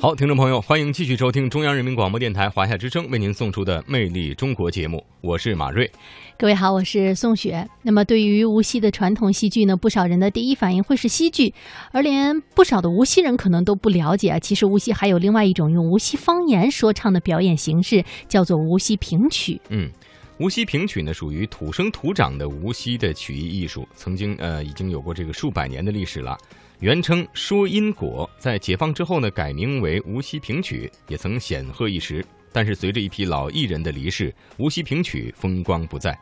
好，听众朋友，欢迎继续收听中央人民广播电台华夏之声为您送出的《魅力中国》节目，我是马瑞。各位好，我是宋雪。那么，对于无锡的传统戏剧呢，不少人的第一反应会是戏剧，而连不少的无锡人可能都不了解啊。其实，无锡还有另外一种用无锡方言说唱的表演形式，叫做无锡评曲。嗯，无锡评曲呢，属于土生土长的无锡的曲艺艺术，曾经呃已经有过这个数百年的历史了。原称说因果，在解放之后呢，改名为无锡评曲，也曾显赫一时。但是随着一批老艺人的离世，无锡评曲风光不再。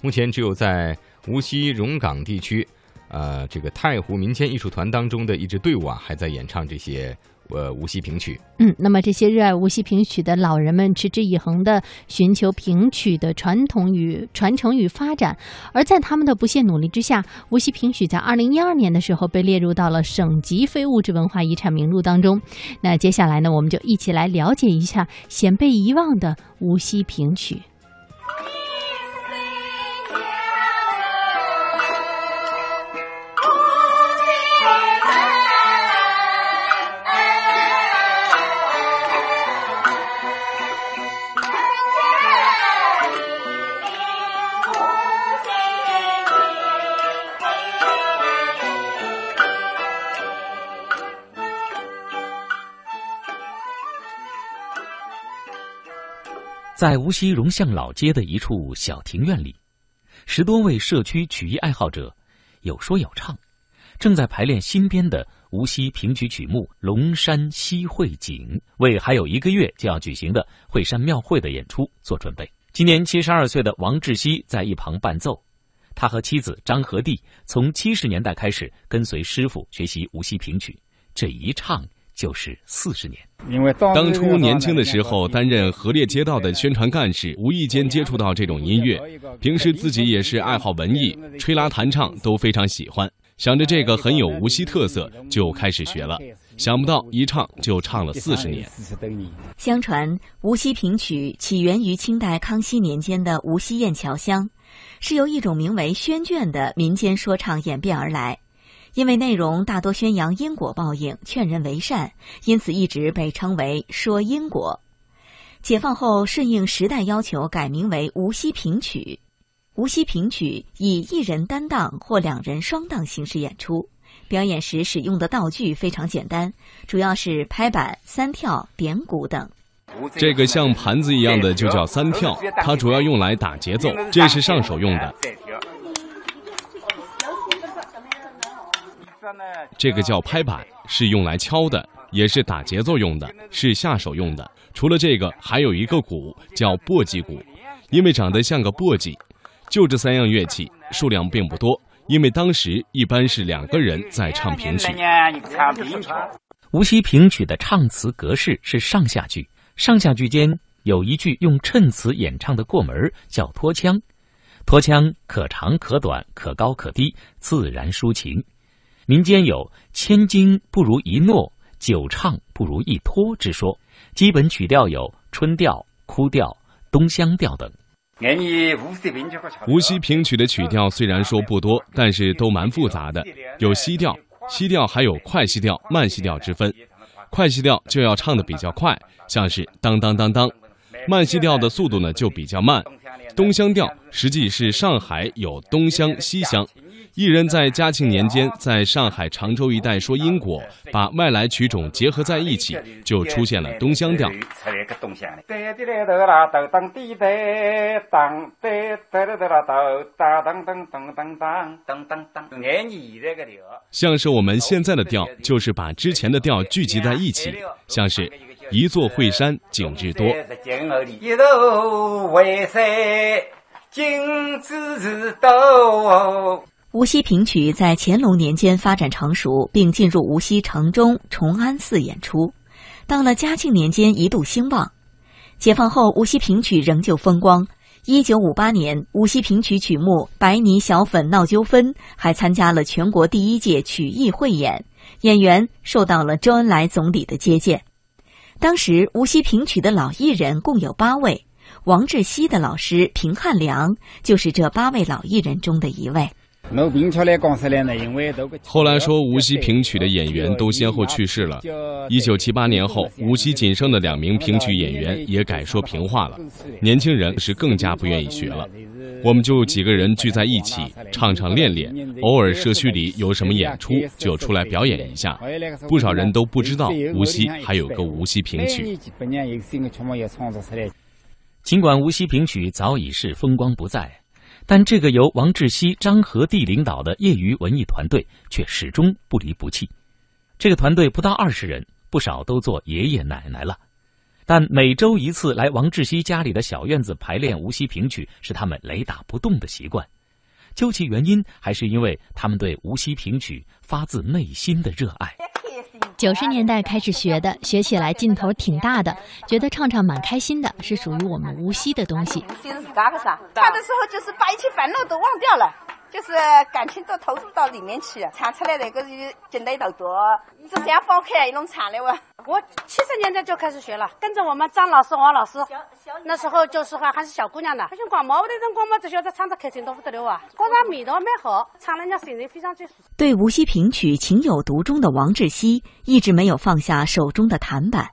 目前只有在无锡荣港地区，呃，这个太湖民间艺术团当中的一支队伍啊，还在演唱这些。呃，无锡评曲，嗯，那么这些热爱无锡评曲的老人们，持之以恒的寻求评曲的传统与传承与发展，而在他们的不懈努力之下，无锡评曲在二零一二年的时候被列入到了省级非物质文化遗产名录当中。那接下来呢，我们就一起来了解一下鲜被遗忘的无锡评曲。在无锡荣巷老街的一处小庭院里，十多位社区曲艺爱好者有说有唱，正在排练新编的无锡评曲曲目《龙山西会景》，为还有一个月就要举行的会山庙会的演出做准备。今年七十二岁的王志熙在一旁伴奏，他和妻子张和娣从七十年代开始跟随师傅学习无锡评曲，这一唱。就是四十年。因为当初年轻的时候担任河列街道的宣传干事，无意间接触到这种音乐，平时自己也是爱好文艺，吹拉弹唱都非常喜欢。想着这个很有无锡特色，就开始学了。想不到一唱就唱了四十年。相传无锡评曲起源于清代康熙年间的无锡雁桥乡，是由一种名为宣卷的民间说唱演变而来。因为内容大多宣扬因果报应、劝人为善，因此一直被称为说因果。解放后顺应时代要求，改名为无锡评曲。无锡评曲以一人单当或两人双档形式演出，表演时使用的道具非常简单，主要是拍板、三跳、点鼓等。这个像盘子一样的就叫三跳，它主要用来打节奏，这是上手用的。这个叫拍板，是用来敲的，也是打节奏用的，是下手用的。除了这个，还有一个鼓叫簸箕鼓，因为长得像个簸箕。就这三样乐器，数量并不多，因为当时一般是两个人在唱评曲。无锡评曲的唱词格式是上下句，上下句间有一句用衬词演唱的过门叫拖腔，拖腔可长可短，可高可低，自然抒情。民间有“千金不如一诺，久唱不如一拖”之说，基本曲调有春调、哭调、东乡调等。无锡评曲的曲调虽然说不多，但是都蛮复杂的，有西调，西调还有快西调、慢西调之分。快西调就要唱的比较快，像是当当当当；慢西调的速度呢就比较慢。东乡调实际是上海有东乡、西乡。艺人在嘉庆年间在上海常州一带说因果，把外来曲种结合在一起，就出现了东乡调。像是我们现在的调，就是把之前的调聚集在一起，像是一座惠山景致多。一惠山景致多。无锡评曲在乾隆年间发展成熟，并进入无锡城中崇安寺演出。到了嘉庆年间，一度兴旺。解放后，无锡评曲仍旧风光。一九五八年，无锡评曲曲目《白泥小粉闹纠纷》还参加了全国第一届曲艺汇演，演员受到了周恩来总理的接见。当时，无锡评曲的老艺人共有八位，王志熙的老师平汉良就是这八位老艺人中的一位。录冰球的公司呢，因为都后来说无锡评曲的演员都先后去世了。一九七八年后，无锡仅剩的两名评曲演员也改说评话了，年轻人是更加不愿意学了。我们就几个人聚在一起唱唱练练，偶尔社区里有什么演出就出来表演一下。不少人都不知道无锡还有个无锡评曲。尽管无锡评曲早已是风光不再，但这个由王志熙、张和弟领导的业余文艺团队却始终不离不弃。这个团队不到二十人，不少都做爷爷奶奶了。但每周一次来王志熙家里的小院子排练无锡评曲是他们雷打不动的习惯。究其原因，还是因为他们对无锡评曲发自内心的热爱。九十年代开始学的，学起来劲头挺大的，觉得唱唱蛮开心的，是属于我们无锡的东西。唱的时候就是把一切烦恼都忘掉了。就是感情都投入到里面去，唱出来那个就劲得头多，是先放开一种唱的哇。我七十年代就开始学了，跟着我们张老师、王老师。那时候就是话还是小姑娘呢，好像光毛的人光嘛只晓得唱着开心都不得了啊，果然味道蛮好，唱人家声音非常最舒服。对无锡评曲情有独钟的王志熙，一直没有放下手中的弹板，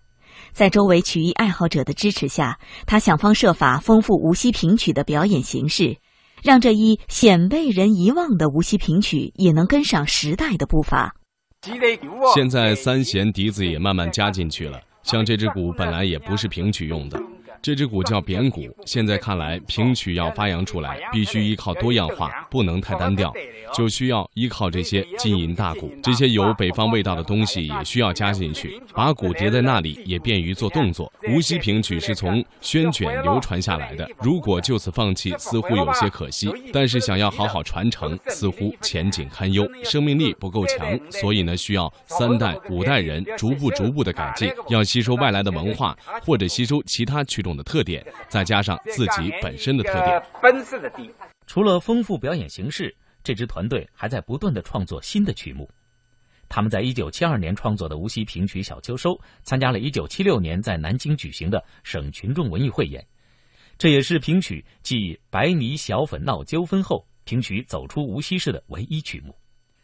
在周围曲艺爱好者的支持下，他想方设法丰富无锡评曲的表演形式。让这一鲜被人遗忘的无锡评曲也能跟上时代的步伐。现在三弦笛子也慢慢加进去了，像这支鼓本来也不是评曲用的。这支鼓叫扁鼓，现在看来，评曲要发扬出来，必须依靠多样化，不能太单调，就需要依靠这些金银大鼓，这些有北方味道的东西也需要加进去，把鼓叠在那里，也便于做动作。无锡评曲是从宣卷流传下来的，如果就此放弃，似乎有些可惜。但是想要好好传承，似乎前景堪忧，生命力不够强，所以呢，需要三代、五代人逐步、逐步的改进，要吸收外来的文化，或者吸收其他曲种。的特点，再加上自己本身的特点。除了丰富表演形式，这支团队还在不断的创作新的曲目。他们在一九七二年创作的无锡评曲《小秋收》，参加了一九七六年在南京举行的省群众文艺汇演。这也是评曲继白泥小粉闹纠纷后，评曲走出无锡市的唯一曲目。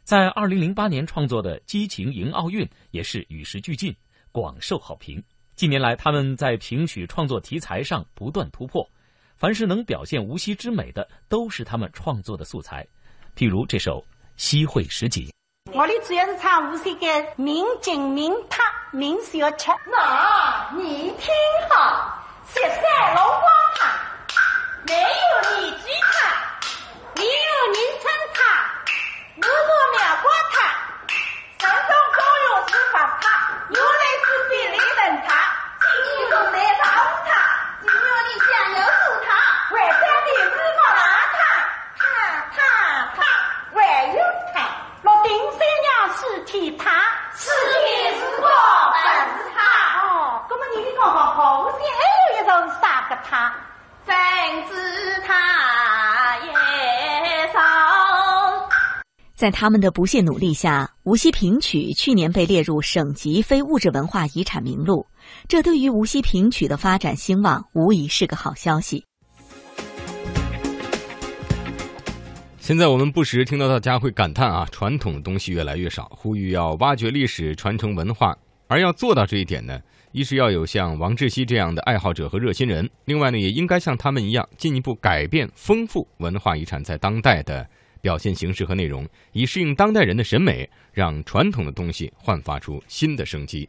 在二零零八年创作的《激情迎奥运》也是与时俱进，广受好评。近年来，他们在评曲创作题材上不断突破，凡是能表现无锡之美的，都是他们创作的素材。譬如这首《西会十景》，我的主要是唱无锡的名景、名塔、名小吃。那你听好，雪山龙光塔没有你鸡塔，在他们的不懈努力下，无锡评曲去年被列入省级非物质文化遗产名录。这对于无锡评曲的发展兴旺，无疑是个好消息。现在我们不时听到大家会感叹啊，传统东西越来越少，呼吁要挖掘历史、传承文化。而要做到这一点呢，一是要有像王志熙这样的爱好者和热心人，另外呢，也应该像他们一样，进一步改变、丰富文化遗产在当代的表现形式和内容，以适应当代人的审美，让传统的东西焕发出新的生机。